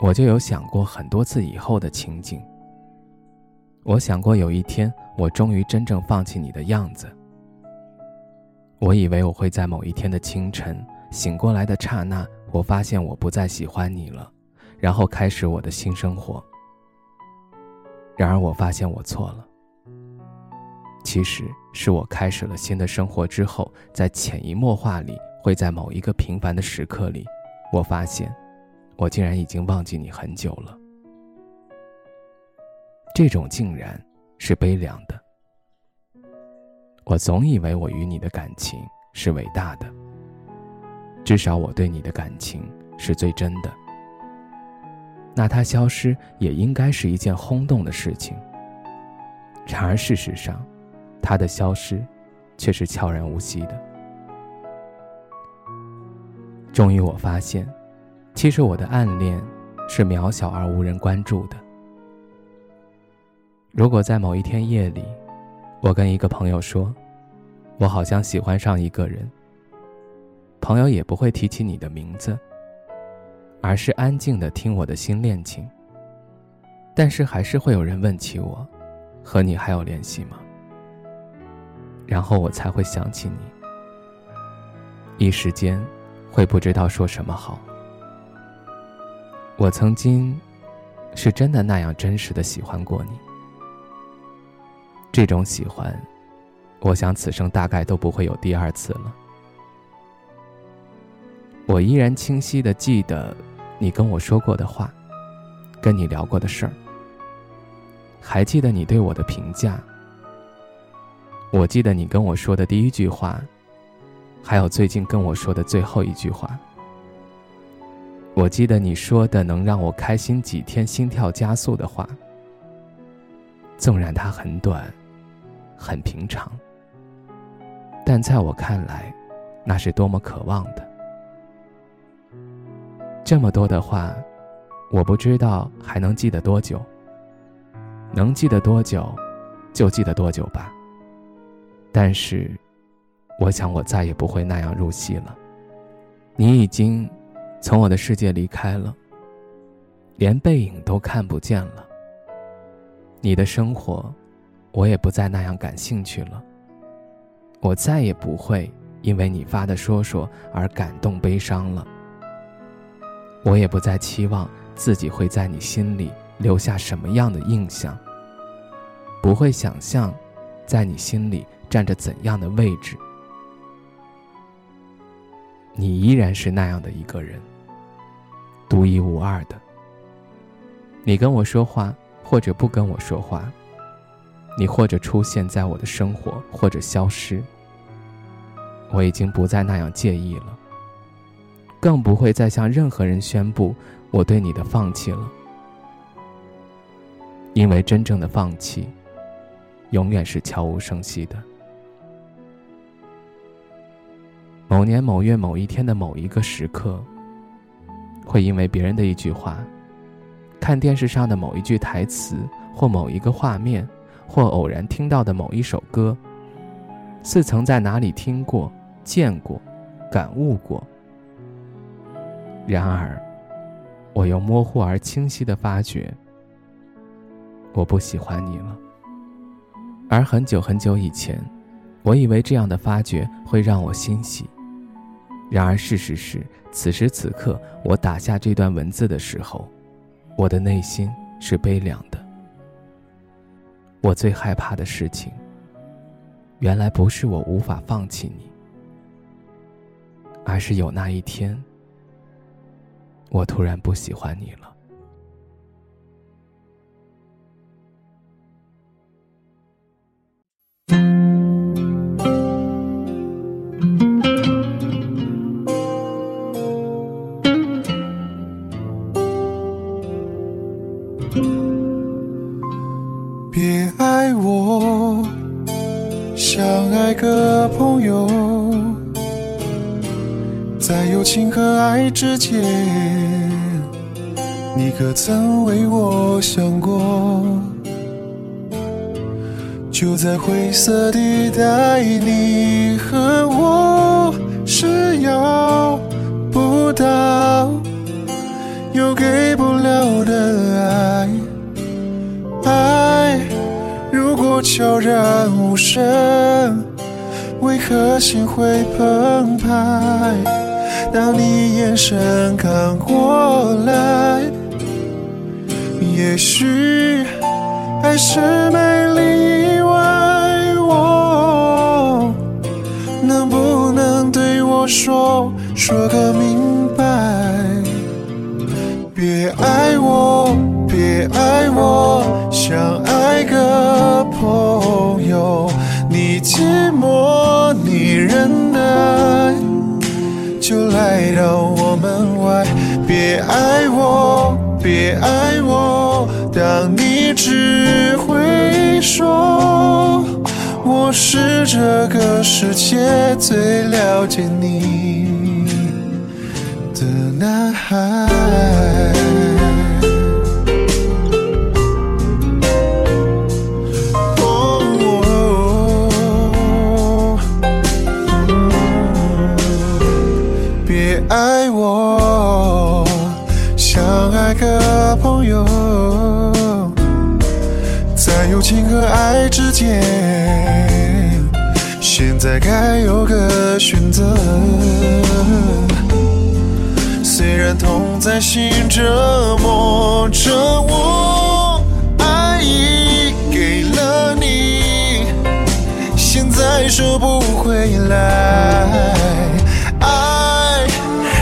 我就有想过很多次以后的情景。我想过有一天，我终于真正放弃你的样子。我以为我会在某一天的清晨醒过来的刹那，我发现我不再喜欢你了，然后开始我的新生活。然而我发现我错了。其实是我开始了新的生活之后，在潜移默化里，会在某一个平凡的时刻里，我发现。我竟然已经忘记你很久了，这种竟然是悲凉的。我总以为我与你的感情是伟大的，至少我对你的感情是最真的。那它消失也应该是一件轰动的事情。然而事实上，它的消失却是悄然无息的。终于，我发现。其实我的暗恋是渺小而无人关注的。如果在某一天夜里，我跟一个朋友说，我好像喜欢上一个人，朋友也不会提起你的名字，而是安静的听我的新恋情。但是还是会有人问起我，和你还有联系吗？然后我才会想起你，一时间会不知道说什么好。我曾经，是真的那样真实的喜欢过你。这种喜欢，我想此生大概都不会有第二次了。我依然清晰的记得，你跟我说过的话，跟你聊过的事儿，还记得你对我的评价。我记得你跟我说的第一句话，还有最近跟我说的最后一句话。我记得你说的能让我开心几天、心跳加速的话，纵然它很短，很平常，但在我看来，那是多么渴望的。这么多的话，我不知道还能记得多久。能记得多久，就记得多久吧。但是，我想我再也不会那样入戏了。你已经。从我的世界离开了，连背影都看不见了。你的生活，我也不再那样感兴趣了。我再也不会因为你发的说说而感动悲伤了。我也不再期望自己会在你心里留下什么样的印象，不会想象，在你心里占着怎样的位置。你依然是那样的一个人，独一无二的。你跟我说话，或者不跟我说话，你或者出现在我的生活，或者消失，我已经不再那样介意了，更不会再向任何人宣布我对你的放弃了，因为真正的放弃，永远是悄无声息的。某年某月某一天的某一个时刻，会因为别人的一句话、看电视上的某一句台词，或某一个画面，或偶然听到的某一首歌，似曾在哪里听过、见过、感悟过。然而，我又模糊而清晰的发觉，我不喜欢你了。而很久很久以前，我以为这样的发觉会让我欣喜。然而，事实是，此时此刻，我打下这段文字的时候，我的内心是悲凉的。我最害怕的事情，原来不是我无法放弃你，而是有那一天，我突然不喜欢你了。相爱个朋友，在友情和爱之间，你可曾为我想过？就在灰色地带，你和我是要不到，又给不了的爱。悄然无声，为何心会澎湃？当你眼神看过来，也许爱是美丽。说说个明别爱我，当你只会说。我是这个世界最了解你的男孩。友情和爱之间。现在该有个选择，虽然痛在心折磨着我，爱已给了你，现在收不回来。爱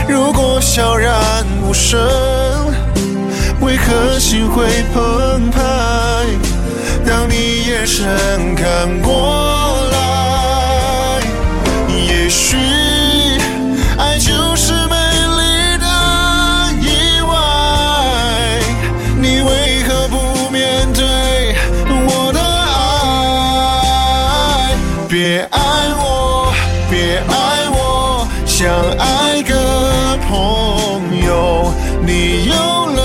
如果悄然无声，为何心会澎湃？眼神看过来，也许爱就是美丽的意外，你为何不面对我的爱？别爱我，别爱我，想爱个朋友，你有。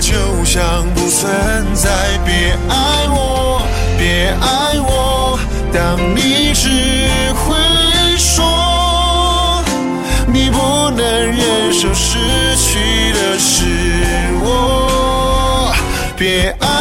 就像不存在。别爱我，别爱我，当你只会说，你不能忍受失去的是我。别爱。